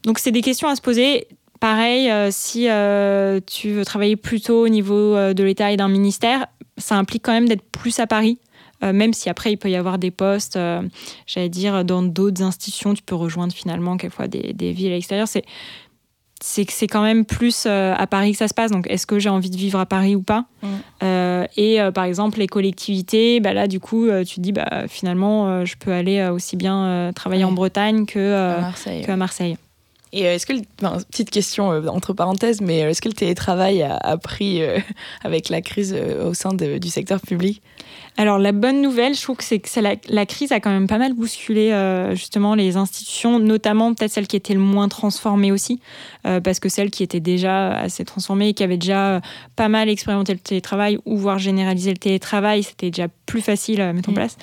Donc c'est des questions à se poser. Pareil, si tu veux travailler plutôt au niveau de l'État et d'un ministère, ça implique quand même d'être plus à Paris. euh, même si après il peut y avoir des postes, euh, j'allais dire, dans d'autres institutions, tu peux rejoindre finalement quelquefois des, des villes à l'extérieur. C'est c'est que c'est quand même plus euh, à Paris que ça se passe. Donc, est-ce que j'ai envie de vivre à Paris ou pas mm. Et par exemple, les collectivités, bah là, du coup, tu te dis, bah, finalement, je peux aller aussi bien travailler en Bretagne que, Marseille. à Marseille. Et est-ce que, petite question entre parenthèses, mais est-ce que le télétravail a, pris avec la crise au sein du secteur public? Alors la bonne nouvelle, je trouve que c'est que la, la, crise a quand même pas mal bousculé euh, justement les institutions, notamment peut-être celles qui étaient le moins transformées aussi, euh, parce que celles qui étaient déjà assez transformées et qui avaient déjà euh, pas mal expérimenté le télétravail ou voire généralisé le télétravail, c'était déjà plus facile à mettre en mm. place.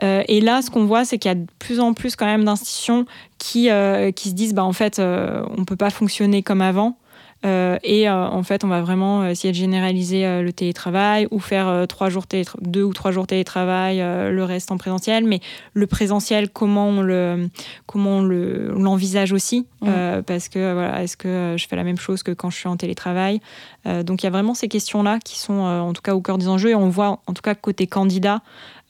et là, ce qu'on voit, c'est qu'il y a de plus en plus quand même d'institutions qui, qui se disent, bah en fait, on peut pas fonctionner comme avant. Et en fait, on va vraiment essayer de généraliser le télétravail ou faire trois jours deux ou trois jours télétravail, le reste en présentiel. Mais le présentiel, comment on le, comment l'envisage aussi mmh. Parce que voilà, est-ce que je fais la même chose que quand je suis en télétravail? Donc il y a vraiment ces questions-là qui sont en tout cas au cœur des enjeux et on voit en tout cas côté candidat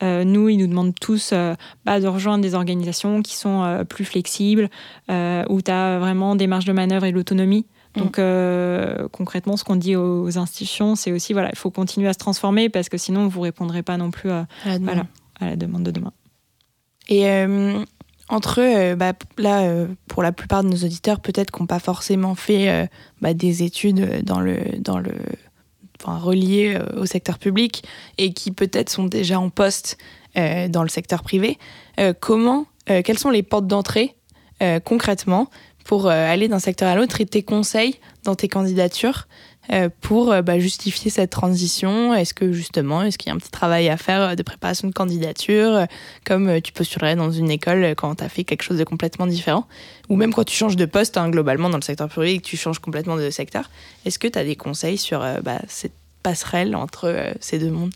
euh, nous, ils nous demandent tous euh, bah, de rejoindre des organisations qui sont euh, plus flexibles, où tu as vraiment des marges de manœuvre et l'autonomie. Mm. Donc concrètement, ce qu'on dit aux institutions, c'est aussi voilà, il faut continuer à se transformer parce que sinon vous répondrez pas non plus à, la, demande. de demain. Et entre bah, là, pour la plupart de nos auditeurs, peut-être qu'on pas forcément fait bah, des études dans le dans le enfin, euh, au secteur public et qui peut-être sont déjà en poste euh, dans le secteur privé. Euh, comment, quelles sont les portes d'entrée concrètement pour aller d'un secteur à l'autre et tes conseils dans tes candidatures euh, pour euh, bah, justifier cette transition. Est-ce que justement, est-ce qu'il y a un petit travail à faire euh, de préparation de candidature, comme tu postulerais dans une école quand tu as fait quelque chose de complètement différent? Ou même quand tu changes de poste, hein, globalement, dans le secteur public, tu changes complètement de secteur. Est-ce que tu as des conseils sur bah, cette passerelle entre ces deux mondes?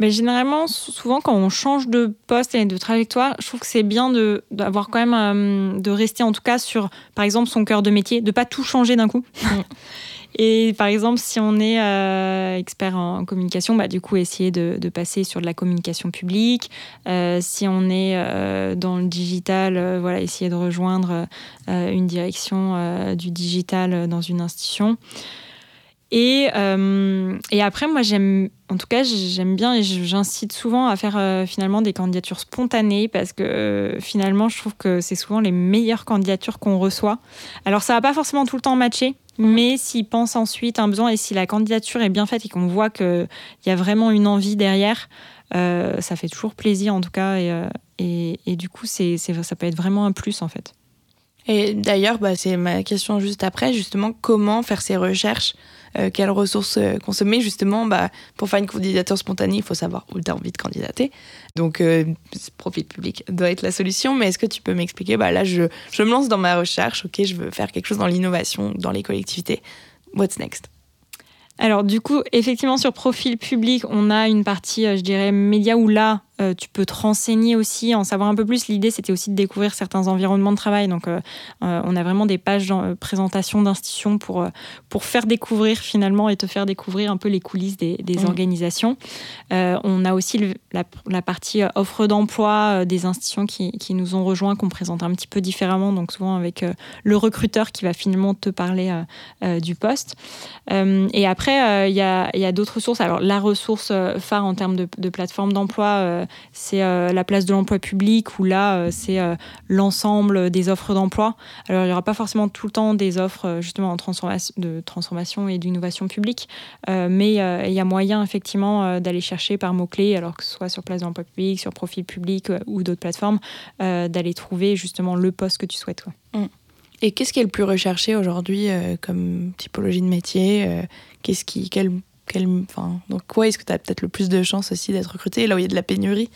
Mais généralement, souvent, quand on change de poste et de trajectoire, je trouve que c'est bien d'avoir quand même, de rester en tout cas sur, par exemple, son cœur de métier, de pas tout changer d'un coup. Mm. Et par exemple, si on est euh, expert en communication, bah, du coup, essayer de, passer sur de la communication publique. Euh, si on est euh, dans le digital, voilà, essayer de rejoindre une direction du digital dans une institution. Et, et après, moi, j'aime, en tout cas, j'aime bien et j'incite souvent à faire finalement des candidatures spontanées parce que finalement, je trouve que c'est souvent les meilleures candidatures qu'on reçoit. Alors, ça va pas forcément tout le temps matcher. Mais s'ils pensent ensuite un besoin et si la candidature est bien faite et qu'on voit qu'il y a vraiment une envie derrière, euh, ça fait toujours plaisir en tout cas. Et, euh, et, et du coup, c'est, ça peut être vraiment un plus en fait. Et d'ailleurs, bah, c'est ma question juste après, justement, comment faire ces recherches euh, quelles ressources euh, consommer. Justement, bah, pour faire une candidature spontanée, il faut savoir où tu as envie de candidater. Donc, euh, profil public doit être la solution. Mais est-ce que tu peux m'expliquer bah, Là, je, me lance dans ma recherche. OK, je veux faire quelque chose dans l'innovation, dans les collectivités. What's next? Alors du coup, effectivement, sur profil public, on a une partie, je dirais, média où là, euh, tu peux te renseigner aussi, en savoir un peu plus. L'idée, c'était aussi de découvrir certains environnements de travail. Donc, euh, euh, on a vraiment des pages de présentation d'institutions pour, pour faire découvrir finalement et te faire découvrir un peu les coulisses des, mmh. organisations. on a aussi la, partie offre d'emploi des institutions qui, qui, nous ont rejoints, qu'on présente un petit peu différemment, donc souvent avec le recruteur qui va finalement te parler du poste. et après, il y a, y a d'autres sources. Alors, la ressource phare en termes de, de plateforme d'emploi, c'est euh, la place de l'emploi public où là, euh, c'est euh, l'ensemble des offres d'emploi. Alors, il n'y aura pas forcément tout le temps des offres justement en de transformation et d'innovation publique, mais il y a moyen effectivement d'aller chercher par mots-clés, alors que ce soit sur place de l'emploi public, sur profil public ou d'autres plateformes, d'aller trouver justement le poste que tu souhaites. Mm. Et qu'est-ce qui est le plus recherché aujourd'hui comme typologie de métier Qu'est-ce qui, enfin, donc, quoi est-ce que tu as peut-être le plus de chances aussi d'être recruté là où il y a de la pénurie?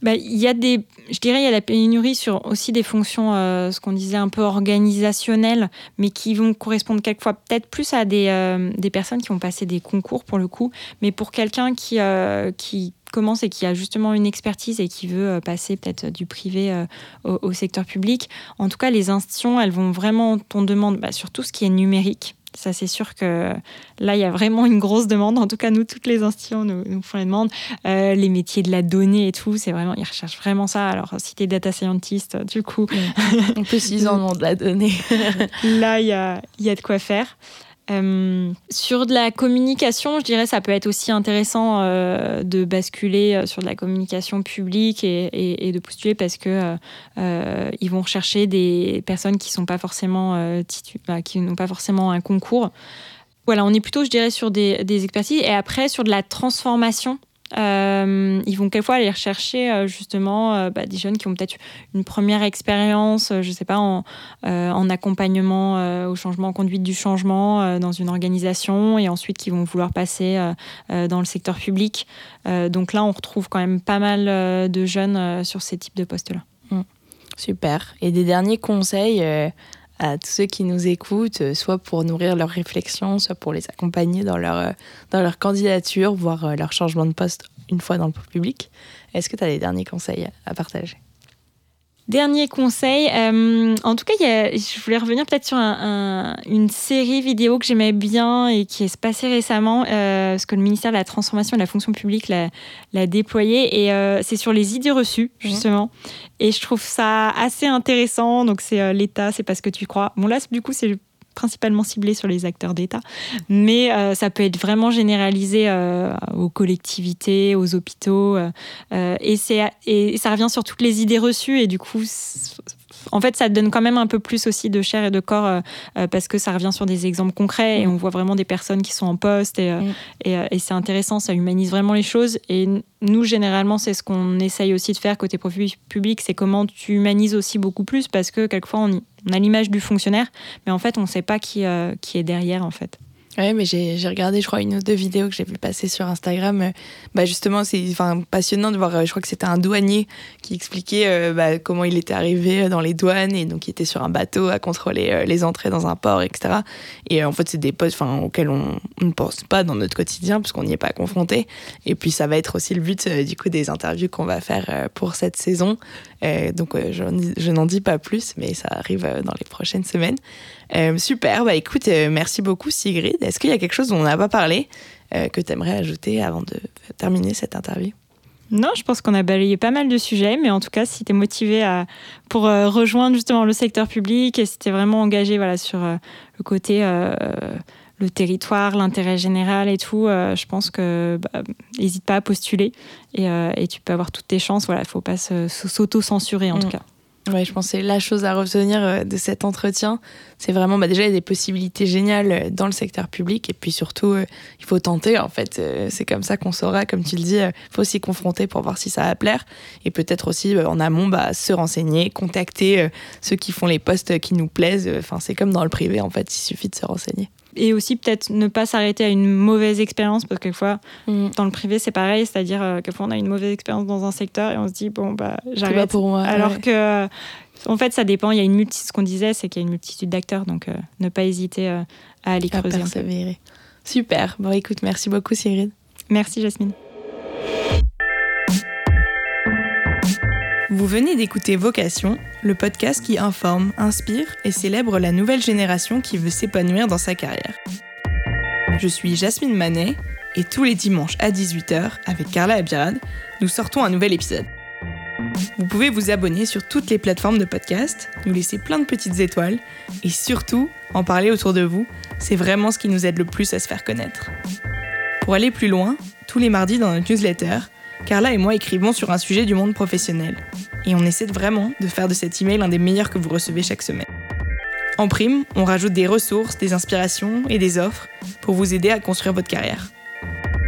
Bah, y a des, je dirais, il y a la pénurie sur aussi des fonctions, euh, ce qu'on disait un peu organisationnelles, mais qui vont correspondre quelquefois peut-être plus à des, euh, des personnes qui ont passé des concours pour le coup, mais pour quelqu'un qui, euh, qui commence et qui a justement une expertise et qui veut passer peut-être du privé au, au, secteur public. En tout cas, les institutions, elles vont vraiment, on demande bah, sur tout ce qui est numérique. Ça, c'est sûr que là, il y a vraiment une grosse demande. En tout cas, nous, toutes les institutions nous, nous font les demandes. Euh, les métiers de la donnée et tout, c'est vraiment, ils recherchent vraiment ça. Alors, si tu es data scientist, du coup. En plus, ils en ont de la donnée. là, il y a, y a de quoi faire. Euh, sur de la communication, je dirais ça peut être aussi intéressant euh, de basculer euh, sur de la communication publique et, de postuler parce que ils vont rechercher des personnes qui sont pas forcément bah, qui n'ont pas forcément un concours. Voilà, on est plutôt, je dirais, sur des, des expertises et après sur de la transformation. Euh, ils vont quelquefois aller rechercher euh, justement euh, bah, des jeunes qui ont peut-être une première expérience, je sais pas, en, en accompagnement au changement, en conduite du changement dans une organisation et ensuite qui vont vouloir passer dans le secteur public. donc là, on retrouve quand même pas mal de jeunes sur ces types de postes-là. Mmh. Super. Et des derniers conseils à tous ceux qui nous écoutent, soit pour nourrir leurs réflexions, soit pour les accompagner dans leur, dans leur candidature, voire leur changement de poste une fois dans le public. Est-ce que tu as des derniers conseils à partager? Dernier conseil, euh, en tout cas, je voulais revenir peut-être sur une série vidéo que j'aimais bien et qui est passée récemment, euh, parce que le ministère de la Transformation et de la Fonction publique l'a déployée, et euh, c'est sur les idées reçues, justement. Et je trouve ça assez intéressant. Donc, c'est l'État, c'est parce que tu crois. Bon, là, du coup, c'est principalement ciblé sur les acteurs d'État, mais euh, ça peut être vraiment généralisé euh, aux collectivités, aux hôpitaux, euh, et, et ça revient sur toutes les idées reçues, et du coup, en fait, ça donne quand même un peu plus aussi de chair et de corps euh, euh, parce que ça revient sur des exemples concrets et mm. on voit vraiment des personnes qui sont en poste et, euh, mm. et, c'est intéressant, ça humanise vraiment les choses. Et nous, généralement, c'est ce qu'on essaye aussi de faire côté profil public, c'est comment tu humanises aussi beaucoup plus parce que quelquefois, on, a l'image du fonctionnaire, mais en fait, on ne sait pas qui, qui est derrière, en fait. Oui, mais j'ai regardé, je crois, une ou deux vidéos que j'ai vu passer sur Instagram. Euh, bah justement, c'est passionnant de voir, euh, je crois que c'était un douanier qui expliquait euh, bah, comment il était arrivé dans les douanes et donc il était sur un bateau à contrôler les entrées dans un port, etc. Et en fait, c'est des postes auxquels on, ne pense pas dans notre quotidien parce qu'on n'y est pas confronté. Et puis, ça va être aussi le but du coup des interviews qu'on va faire pour cette saison. Donc, je, je n'en dis pas plus, mais ça arrive dans les prochaines semaines. Euh, super, bah écoute, euh, merci beaucoup Sigrid. Est-ce qu'il y a quelque chose dont on n'a pas parlé euh, que tu aimerais ajouter avant de terminer cette interview? Non, je pense qu'on a balayé pas mal de sujets, mais en tout cas, si tu es motivé pour rejoindre justement le secteur public et si tu es vraiment engagé voilà, sur le côté le territoire, l'intérêt général et tout, je pense que n'hésite bah, pas à postuler et, et, tu peux avoir toutes tes chances. Voilà, il faut pas s'auto-censurer en mm. tout cas. Ouais, je pense que c'est la chose à retenir euh, de cet entretien. C'est vraiment, bah déjà, il y a des possibilités géniales euh, dans le secteur public. Et puis surtout, euh, il faut tenter. En fait, c'est comme ça qu'on saura, comme tu le dis, il faut s'y confronter pour voir si ça va plaire. Et peut-être aussi, en amont, bah, se renseigner, contacter ceux qui font les postes qui nous plaisent. Enfin, c'est comme dans le privé, en fait, il suffit de se renseigner et aussi peut-être ne pas s'arrêter à une mauvaise expérience parce que quelquefois mm. dans le privé c'est pareil. C'est-à-dire euh, quelquefois on a une mauvaise expérience dans un secteur et on se dit bon bah j'arrête. pour moi alors que en fait ça dépend. Il y a une multitude ce qu'on disait c'est qu'il y a une multitude d'acteurs. Donc euh, ne pas hésiter euh, à aller creuser super. Bon écoute merci beaucoup Sigrid merci Jasmine Vous venez d'écouter Vocation, le podcast qui informe, inspire et célèbre la nouvelle génération qui veut s'épanouir dans sa carrière. Je suis Jasmine Manet et tous les dimanches à 18h, avec Carla Abirad, nous sortons un nouvel épisode. Vous pouvez vous abonner sur toutes les plateformes de podcast, nous laisser plein de petites étoiles et surtout en parler autour de vous, c'est vraiment ce qui nous aide le plus à se faire connaître. Pour aller plus loin, tous les mardis dans notre newsletter, Carla et moi écrivons sur un sujet du monde professionnel. Et on essaie vraiment de faire de cet email un des meilleurs que vous recevez chaque semaine. En prime, on rajoute des ressources, des inspirations et des offres pour vous aider à construire votre carrière.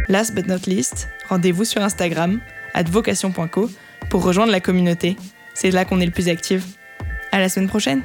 Last but not least, rendez-vous sur Instagram, vocation.co, pour rejoindre la communauté. C'est là qu'on est le plus actif. À la semaine prochaine!